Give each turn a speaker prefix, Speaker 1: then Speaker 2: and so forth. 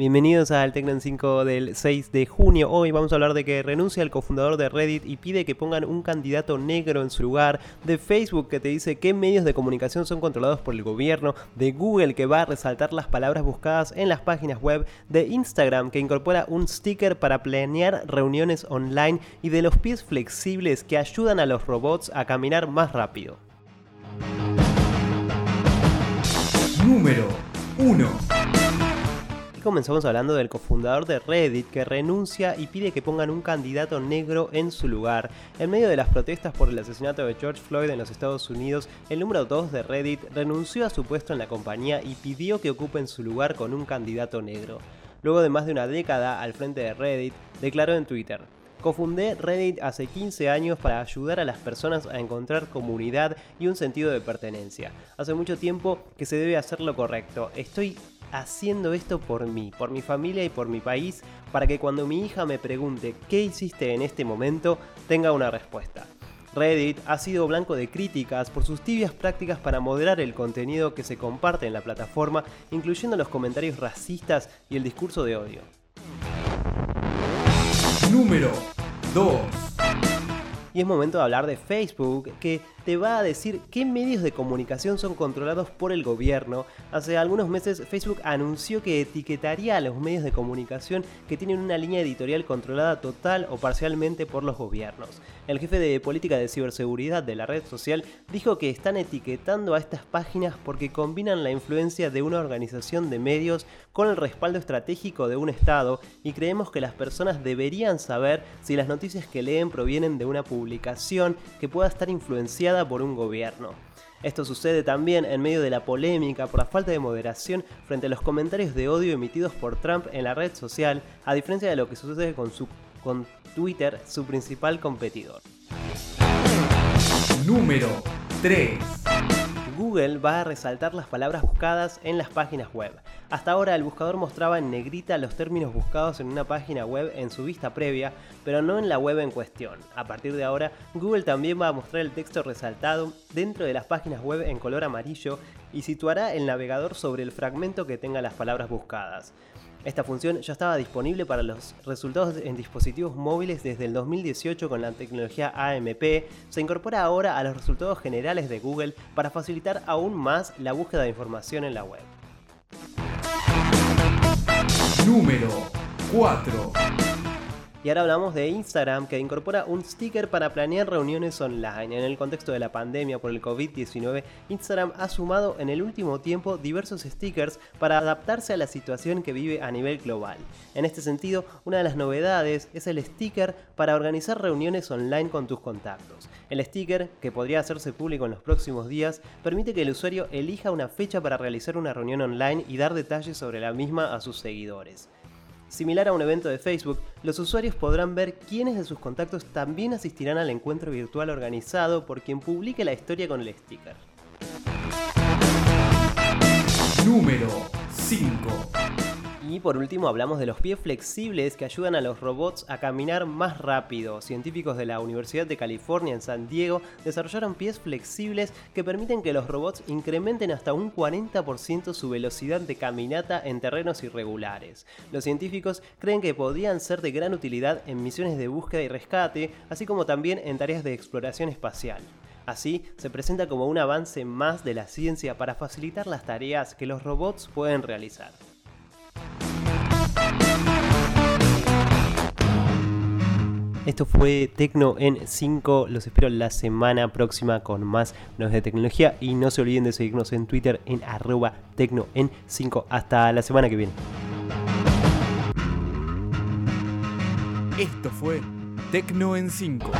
Speaker 1: Bienvenidos al Tecno en 5 del 6 de junio. Hoy vamos a hablar de que renuncia el cofundador de Reddit y pide que pongan un candidato negro en su lugar, de Facebook que te dice qué medios de comunicación son controlados por el gobierno, de Google que va a resaltar las palabras buscadas en las páginas web, de Instagram que incorpora un sticker para planear reuniones online y de los pies flexibles que ayudan a los robots a caminar más rápido.
Speaker 2: Número 1.
Speaker 1: Comenzamos hablando del cofundador de Reddit que renuncia y pide que pongan un candidato negro en su lugar. En medio de las protestas por el asesinato de George Floyd en los Estados Unidos, el número 2 de Reddit renunció a su puesto en la compañía y pidió que ocupen su lugar con un candidato negro. Luego de más de una década al frente de Reddit, declaró en Twitter, Cofundé Reddit hace 15 años para ayudar a las personas a encontrar comunidad y un sentido de pertenencia. Hace mucho tiempo que se debe hacer lo correcto. Estoy haciendo esto por mí, por mi familia y por mi país, para que cuando mi hija me pregunte qué hiciste en este momento, tenga una respuesta. Reddit ha sido blanco de críticas por sus tibias prácticas para moderar el contenido que se comparte en la plataforma, incluyendo los comentarios racistas y el discurso de odio.
Speaker 2: Número 2.
Speaker 1: Y es momento de hablar de Facebook, que te va a decir qué medios de comunicación son controlados por el gobierno. Hace algunos meses Facebook anunció que etiquetaría a los medios de comunicación que tienen una línea editorial controlada total o parcialmente por los gobiernos. El jefe de política de ciberseguridad de la red social dijo que están etiquetando a estas páginas porque combinan la influencia de una organización de medios con el respaldo estratégico de un Estado y creemos que las personas deberían saber si las noticias que leen provienen de una publicación que pueda estar influenciada por un gobierno. Esto sucede también en medio de la polémica por la falta de moderación frente a los comentarios de odio emitidos por Trump en la red social, a diferencia de lo que sucede con, su, con Twitter, su principal competidor.
Speaker 2: Número 3.
Speaker 1: Google va a resaltar las palabras buscadas en las páginas web. Hasta ahora el buscador mostraba en negrita los términos buscados en una página web en su vista previa, pero no en la web en cuestión. A partir de ahora, Google también va a mostrar el texto resaltado dentro de las páginas web en color amarillo y situará el navegador sobre el fragmento que tenga las palabras buscadas. Esta función ya estaba disponible para los resultados en dispositivos móviles desde el 2018 con la tecnología AMP, se incorpora ahora a los resultados generales de Google para facilitar aún más la búsqueda de información en la web.
Speaker 2: Número 4.
Speaker 1: Y ahora hablamos de Instagram que incorpora un sticker para planear reuniones online. En el contexto de la pandemia por el COVID-19, Instagram ha sumado en el último tiempo diversos stickers para adaptarse a la situación que vive a nivel global. En este sentido, una de las novedades es el sticker para organizar reuniones online con tus contactos. El sticker, que podría hacerse público en los próximos días, permite que el usuario elija una fecha para realizar una reunión online y dar detalles sobre la misma a sus seguidores. Similar a un evento de Facebook, los usuarios podrán ver quiénes de sus contactos también asistirán al encuentro virtual organizado por quien publique la historia con el sticker.
Speaker 2: Número 5.
Speaker 1: Y por último hablamos de los pies flexibles que ayudan a los robots a caminar más rápido. Científicos de la Universidad de California en San Diego desarrollaron pies flexibles que permiten que los robots incrementen hasta un 40% su velocidad de caminata en terrenos irregulares. Los científicos creen que podrían ser de gran utilidad en misiones de búsqueda y rescate, así como también en tareas de exploración espacial. Así, se presenta como un avance más de la ciencia para facilitar las tareas que los robots pueden realizar. Esto fue Tecno en 5. Los espero la semana próxima con más nuevas de tecnología. Y no se olviden de seguirnos en Twitter en arroba Tecno en 5. Hasta la semana que viene.
Speaker 2: Esto fue Tecno en 5.